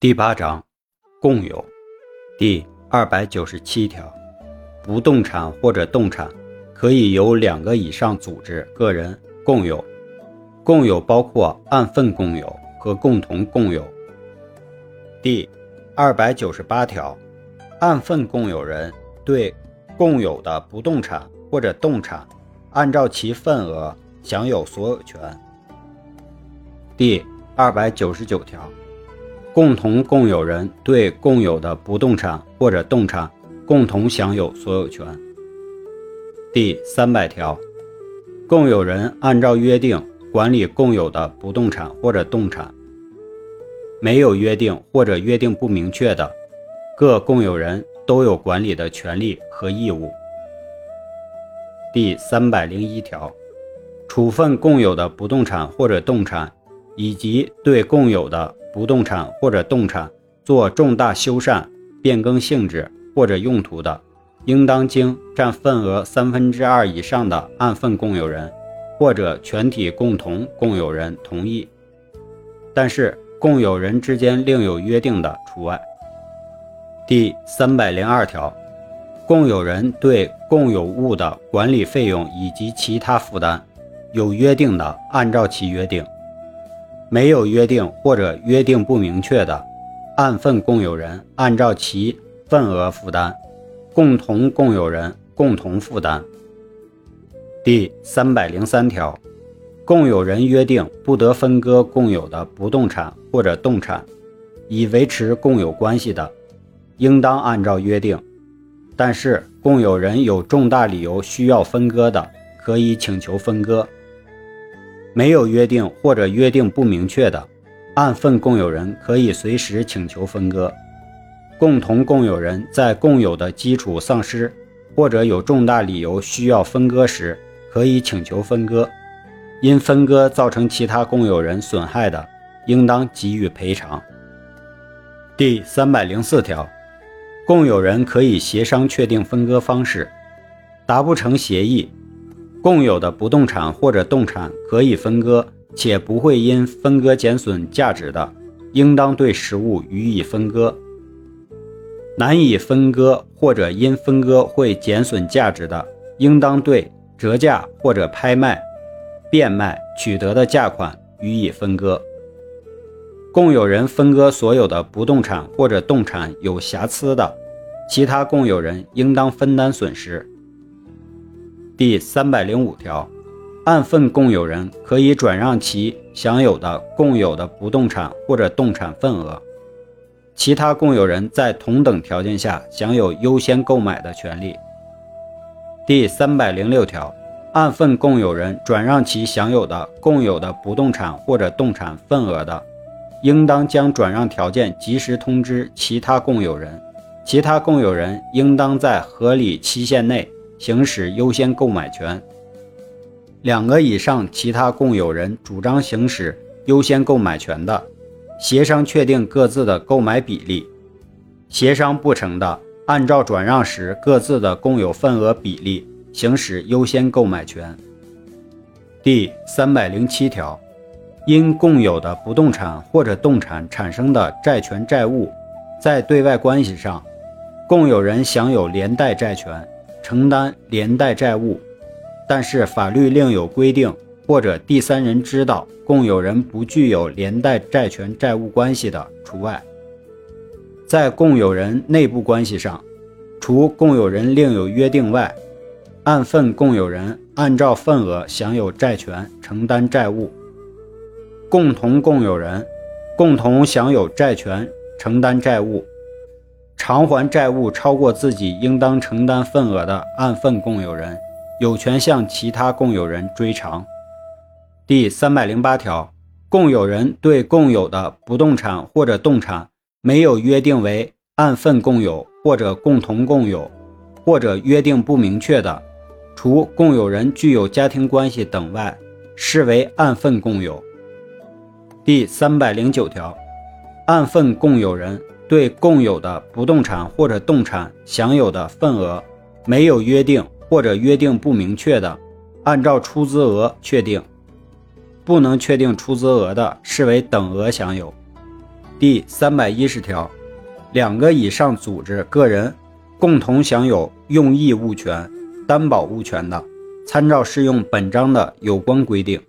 第八章，共有。第二百九十七条，不动产或者动产可以由两个以上组织、个人共有。共有包括按份共有和共同共有。第二百九十八条，按份共有人对共有的不动产或者动产，按照其份额享有所有权。第二百九十九条。共同共有人对共有的不动产或者动产共同享有所有权。第三百条，共有人按照约定管理共有的不动产或者动产。没有约定或者约定不明确的，各共有人都有管理的权利和义务。第三百零一条，处分共有的不动产或者动产，以及对共有的。不动产或者动产做重大修缮、变更性质或者用途的，应当经占份额三分之二以上的按份共有人或者全体共同共有人同意，但是共有人之间另有约定的除外。第三百零二条，共有人对共有物的管理费用以及其他负担，有约定的按照其约定。没有约定或者约定不明确的，按份共有人按照其份额负担，共同共有人共同负担。第三百零三条，共有人约定不得分割共有的不动产或者动产，以维持共有关系的，应当按照约定；但是共有人有重大理由需要分割的，可以请求分割。没有约定或者约定不明确的，按份共有人可以随时请求分割。共同共有人在共有的基础丧失或者有重大理由需要分割时，可以请求分割。因分割造成其他共有人损害的，应当给予赔偿。第三百零四条，共有人可以协商确定分割方式，达不成协议。共有的不动产或者动产可以分割，且不会因分割减损价值的，应当对实物予以分割；难以分割或者因分割会减损价值的，应当对折价或者拍卖、变卖取得的价款予以分割。共有人分割所有的不动产或者动产有瑕疵的，其他共有人应当分担损失。第三百零五条，按份共有人可以转让其享有的共有的不动产或者动产份额，其他共有人在同等条件下享有优先购买的权利。第三百零六条，按份共有人转让其享有的共有的不动产或者动产份额的，应当将转让条件及时通知其他共有人，其他共有人应当在合理期限内。行使优先购买权。两个以上其他共有人主张行使优先购买权的，协商确定各自的购买比例；协商不成的，按照转让时各自的共有份额比例行使优先购买权。第三百零七条，因共有的不动产或者动产产生的债权债务，在对外关系上，共有人享有连带债权。承担连带债务，但是法律另有规定或者第三人知道共有人不具有连带债权债务关系的除外。在共有人内部关系上，除共有人另有约定外，按份共有人按照份额享有债权承担债务。共同共有人共同享有债权承担债务。偿还债务超过自己应当承担份额的按份共有人，有权向其他共有人追偿。第三百零八条，共有人对共有的不动产或者动产没有约定为按份共有或者共同共有，或者约定不明确的，除共有人具有家庭关系等外，视为按份共有。第三百零九条，按份共有人。对共有的不动产或者动产享有的份额，没有约定或者约定不明确的，按照出资额确定；不能确定出资额的，视为等额享有。第三百一十条，两个以上组织、个人共同享有用益物权、担保物权的，参照适用本章的有关规定。